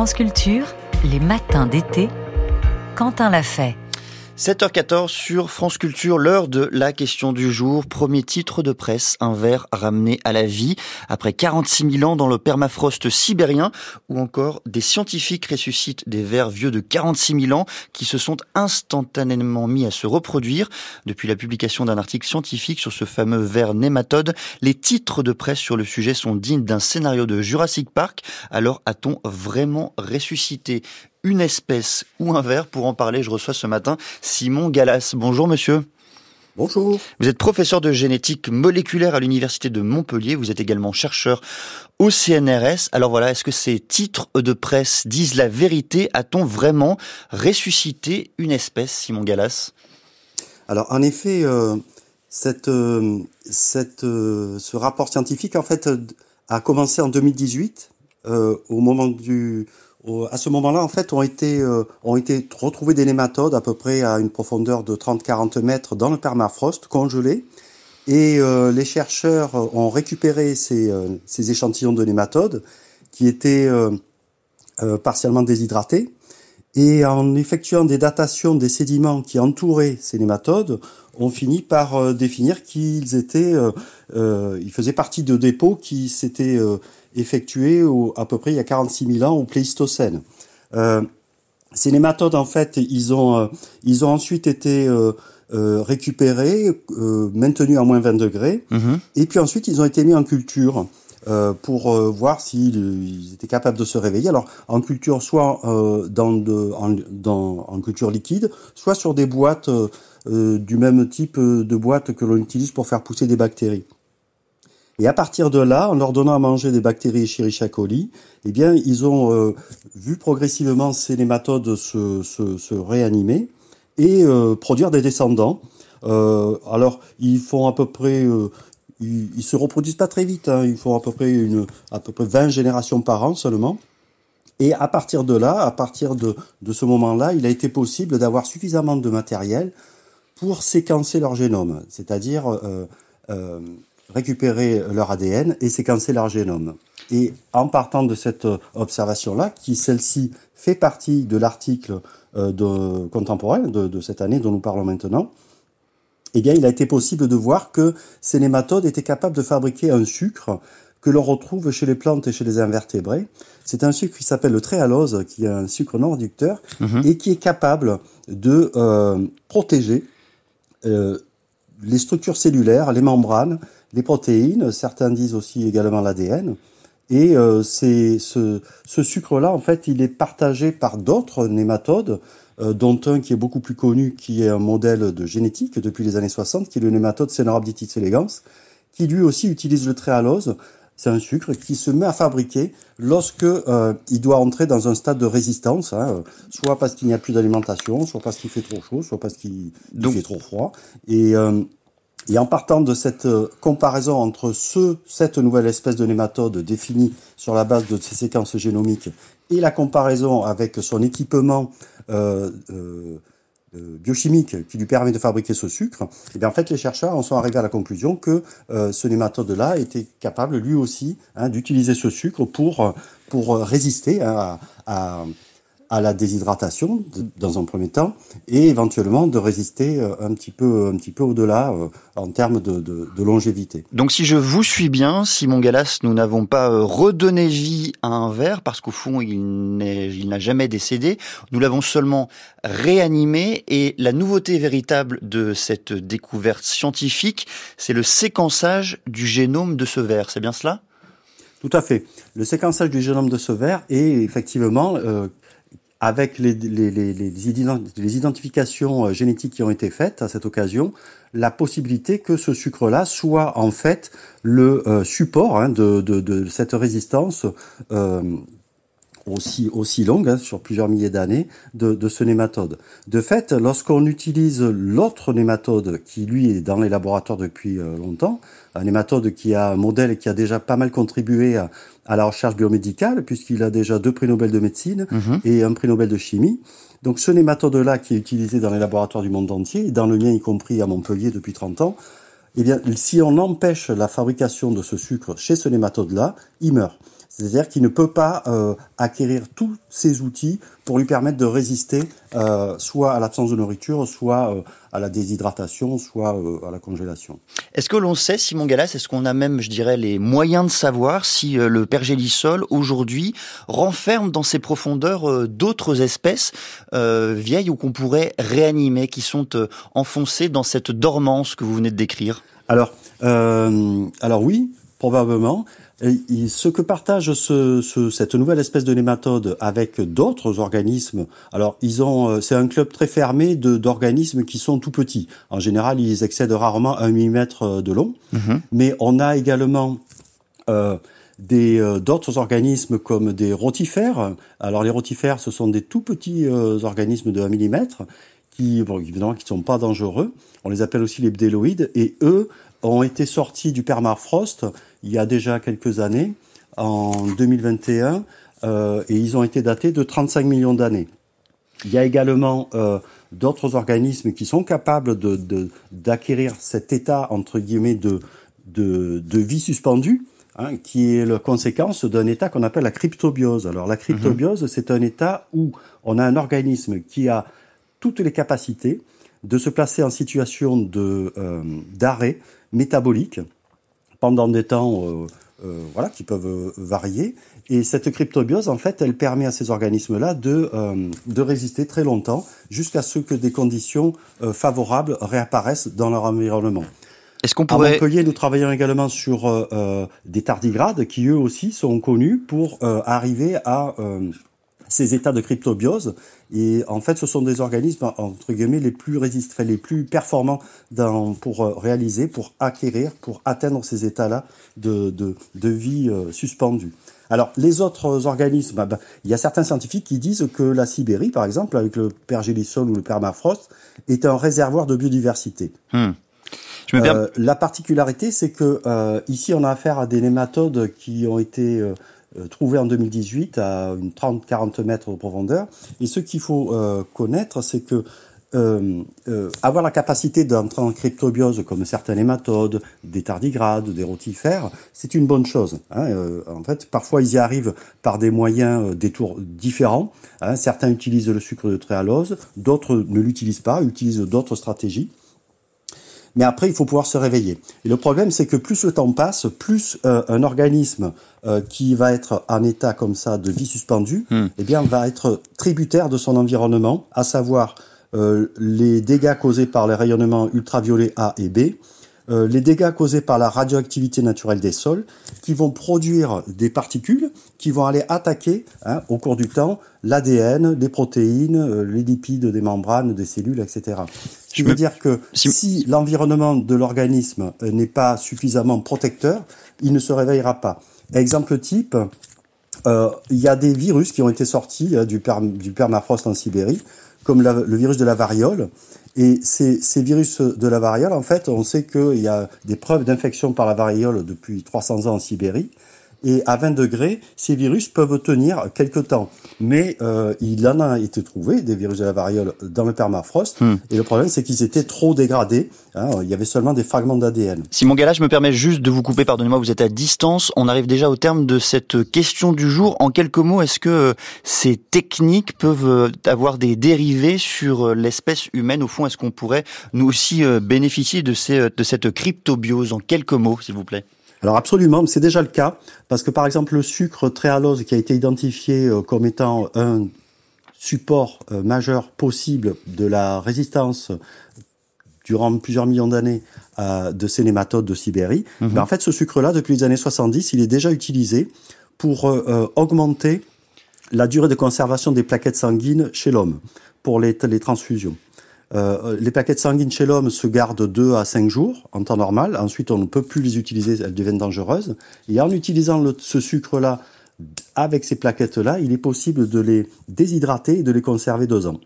France Culture, les matins d'été, Quentin l'a fait. 7h14 sur France Culture, l'heure de la question du jour. Premier titre de presse, un verre ramené à la vie après 46 000 ans dans le permafrost sibérien ou encore des scientifiques ressuscitent des vers vieux de 46 000 ans qui se sont instantanément mis à se reproduire. Depuis la publication d'un article scientifique sur ce fameux ver nématode, les titres de presse sur le sujet sont dignes d'un scénario de Jurassic Park. Alors a-t-on vraiment ressuscité? Une espèce ou un ver. Pour en parler, je reçois ce matin Simon Gallas. Bonjour monsieur. Bonjour. Vous êtes professeur de génétique moléculaire à l'université de Montpellier. Vous êtes également chercheur au CNRS. Alors voilà, est-ce que ces titres de presse disent la vérité? A-t-on vraiment ressuscité une espèce, Simon Gallas? Alors en effet, euh, cette, euh, cette, euh, ce rapport scientifique en fait a commencé en 2018 au moment du à ce moment-là, en fait, ont été, euh, ont été retrouvés des nématodes à peu près à une profondeur de 30-40 mètres dans le permafrost, congelés. Et euh, les chercheurs ont récupéré ces, euh, ces, échantillons de nématodes qui étaient partiellement déshydratés. Et en effectuant des datations des sédiments qui entouraient ces nématodes, on finit par définir qu'ils étaient, ils faisaient partie de dépôts qui s'étaient effectué à peu près il y a 46 000 ans au Pléistocène. Euh, ces nématodes, en fait, ils ont, euh, ils ont ensuite été euh, euh récupérés, euh, maintenus à moins 20 degrés, mhm. et puis ensuite ils ont été mis en culture. Euh, pour voir s'ils étaient capables de se réveiller. Alors en culture, soit en, dans, en culture liquide, soit sur des boîtes du même type de boîtes que l'on utilise pour faire pousser des bactéries. Et à partir de là, en leur donnant à manger des bactéries Escherichia coli, eh bien, ils ont euh, vu progressivement ces nématodes se, réanimer et euh, produire des descendants. Euh, alors, ils font à peu près, euh, ils, ils, se reproduisent pas très vite. Hein, ils font à peu près une, à peu près 20 générations par an seulement. Et à partir de là, à partir de, de ce moment-là, il a été possible d'avoir suffisamment de matériel pour séquencer leur génome, c'est-à-dire euh, euh, récupérer leur ADN et séquencer leur génome. Et en partant de cette observation-là, qui celle-ci fait partie de l'article euh, de, contemporain de, de, cette année dont nous parlons maintenant, eh bien, il a été possible de voir que ces nématodes étaient capables de fabriquer un sucre que l'on retrouve chez les plantes et chez les invertébrés. C'est un sucre qui s'appelle le tréhalose, qui est un sucre non réducteur mhm. et qui est capable de euh, protéger euh, les structures cellulaires, les membranes, les protéines, certains disent aussi également l'ADN. Et euh, c'est ce, ce sucre-là, en fait, il est partagé par d'autres nématodes, euh, dont un qui est beaucoup plus connu, qui est un modèle de génétique depuis les années 60, qui est le nématode Cenorhabditis elegans, qui lui aussi utilise le tréhalose. C'est un sucre qui se met à fabriquer lorsque euh, il doit entrer dans un stade de résistance, hein, soit parce qu'il n'y a plus d'alimentation, soit parce qu'il fait trop chaud, soit parce qu'il fait trop froid. Et euh, et en partant de cette euh, comparaison entre ce, cette nouvelle espèce de nématode définie sur la base de ces séquences génomiques et la comparaison avec son équipement euh, euh, biochimique qui lui permet de fabriquer ce sucre, eh bien en fait les chercheurs en sont arrivés à la conclusion que ce nématode-là était capable lui aussi hein, d'utiliser ce sucre pour pour résister hein, à à la déshydratation dans un premier temps et éventuellement de résister euh, un petit peu un petit peu au-delà euh, en termes de, de, de, longévité. Donc si je vous suis bien, Simon Gallas, nous n'avons pas euh, redonné vie à un verre parce qu'au fond il n'a jamais décédé. Nous l'avons seulement réanimé et la nouveauté véritable de cette découverte scientifique, c'est le séquençage du génome de ce verre. C'est bien cela? Tout à fait. Le séquençage du génome de ce verre est effectivement euh, avec les, les, les, les, identifications euh, génétiques qui ont été faites à cette occasion, la possibilité que ce sucre-là soit en fait le euh, support hein, de, de, de, cette résistance euh, aussi, aussi longue, hein, sur plusieurs milliers d'années, de, de, ce nématode. De fait, lorsqu'on utilise l'autre nématode, qui lui est dans les laboratoires depuis euh, longtemps, un nématode qui a un modèle qui a déjà pas mal contribué à, à la recherche biomédicale, puisqu'il a déjà deux prix Nobel de médecine mhm. et un prix Nobel de chimie. Donc ce nématode-là qui est utilisé dans les laboratoires du monde entier, dans le mien y compris à Montpellier depuis 30 ans, eh bien, si on empêche la fabrication de ce sucre chez ce nématode-là, il meurt. C'est-à-dire qu'il ne peut pas euh, acquérir tous ces outils pour lui permettre de résister euh, soit à l'absence de nourriture, soit euh, à la déshydratation, soit à la congélation. Est-ce que l'on sait, Simon Gallas, est-ce qu'on a même, je dirais, les moyens de savoir si le pergélisol aujourd'hui renferme dans ses profondeurs d'autres espèces vieilles ou qu'on pourrait réanimer, qui sont enfoncées dans cette dormance que vous venez de décrire? Alors, alors oui, probablement. Et ce que partage ce, ce, cette nouvelle espèce de nématode avec d'autres organismes, alors ils ont, euh, c'est un club très fermé de, d'organismes qui sont tout petits. En général, ils excèdent rarement un millimètre euh, de long. Mhm. Mais on a également euh, des euh, d'autres organismes comme des rotifères. Alors les rotifères, ce sont des tout petits organismes de 1 mm qui, bon, évidemment, qui sont pas dangereux. On les appelle aussi les bdéloïdes et eux ont été sortis du permafrost il y a déjà quelques années, en 2021, euh, et ils ont été datés de 35 millions d'années. Il y a également euh, d'autres organismes qui sont capables de, d'acquérir cet état entre guillemets de, de, de vie suspendue, hein, qui est la conséquence d'un état qu'on appelle la cryptobiose. Alors la cryptobiose, c'est un état où on a un organisme qui a toutes les capacités de se placer en situation de euh, d'arrêt métabolique pendant des temps euh, euh, voilà, qui peuvent euh, varier. Et cette cryptobiose, en fait, elle permet à ces organismes-là de, de résister très longtemps jusqu'à ce que des conditions favorables réapparaissent dans leur environnement. Est-ce qu'on pourrait... À Montpellier, nous travaillons également sur des tardigrades qui, eux aussi, sont connus pour arriver à ces états de cryptobiose. Et en fait, ce sont des organismes, entre guillemets, les plus résistants, les plus performants dans, pour euh, réaliser, pour acquérir, pour atteindre ces états-là de, de, de, vie euh, suspendue. Alors, les autres organismes, ben, il y a certains scientifiques qui disent que la Sibérie, par exemple, avec le pergélisol ou le permafrost, est un réservoir de biodiversité. Hmm. Euh, la particularité, c'est que euh, ici, on a affaire à des nématodes qui ont été euh, trouvé en 2018 à une 30-40 mètres de profondeur. Et ce qu'il faut euh, connaître, c'est que euh, euh, avoir la capacité d'entrer en cryptobiose comme certains hématodes, des tardigrades, des rotifères, c'est une bonne chose. Hein. en fait, parfois ils y arrivent par des moyens, des tours différents. Hein. Certains utilisent le sucre de tréhalose, d'autres ne l'utilisent pas, utilisent d'autres stratégies mais après, il faut pouvoir se réveiller. Et le problème, c'est que plus le temps passe, plus euh, un organisme euh, qui va être en état comme ça de vie suspendue, hmm. eh bien, va être tributaire de son environnement, à savoir euh, les dégâts causés par les rayonnements ultraviolets A et B, euh, les dégâts causés par la radioactivité naturelle des sols, qui vont produire des particules qui vont aller attaquer hein, au cours du temps l'ADN, les protéines, euh, les lipides des membranes, des cellules, etc. Ce qui veut dire que si, l'environnement de l'organisme euh, n'est pas suffisamment protecteur, il ne se réveillera pas. Exemple type, il y a des virus qui ont été sortis du, du permafrost en Sibérie, comme le virus de la variole, et ces, virus de la variole, en fait, on sait qu'il y a des preuves d'infection par la variole depuis 300 ans en Sibérie. Et à 20 degrés, ces virus peuvent tenir quelque temps. Mais euh, il en a été trouvé des virus de la variole dans le permafrost. Hmm. Et le problème, c'est qu'ils étaient trop dégradés. Hein, il y avait seulement des fragments d'ADN. Simon Gala, je me permets juste de vous couper. Pardonnez-moi, vous êtes à distance. On arrive déjà au terme de cette question du jour. En quelques mots, est-ce que ces techniques peuvent euh, avoir des dérivés sur euh, l'espèce humaine? Au fond, est-ce qu'on pourrait nous aussi euh, bénéficier de, ces, de cette cryptobiose? En quelques mots, s'il vous plaît. Alors absolument, c'est déjà le cas, parce que par exemple le sucre tréhalose qui a été identifié euh, comme étant un support euh, majeur possible de la résistance durant plusieurs millions d'années euh, de ces nématodes de Sibérie, mhm. ben, en fait ce sucre-là, depuis les années 70, il est déjà utilisé pour augmenter la durée de conservation des plaquettes sanguines chez l'homme pour les, les transfusions. Euh, les plaquettes sanguines chez l'homme se gardent 2 à 5 jours en temps normal. Ensuite, on ne peut plus les utiliser, elles deviennent dangereuses. Et en utilisant ce sucre-là avec ces plaquettes-là, il est possible de les déshydrater et de les conserver deux ans.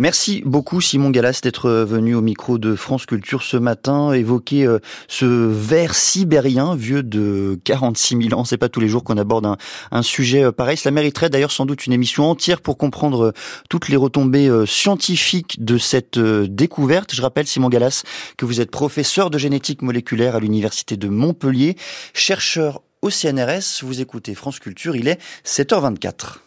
Merci beaucoup Simon Gallas d'être venu au micro de France Culture ce matin, évoquer euh, ce ver sibérien vieux de 46 000 ans. C'est pas tous les jours qu'on aborde un, un, sujet euh, pareil. Cela mériterait d'ailleurs sans doute une émission entière pour comprendre euh, toutes les retombées scientifiques de cette découverte. Je rappelle Simon Gallas que vous êtes professeur de génétique moléculaire à l'université de Montpellier, chercheur au CNRS. Vous écoutez France Culture, il est 7h24.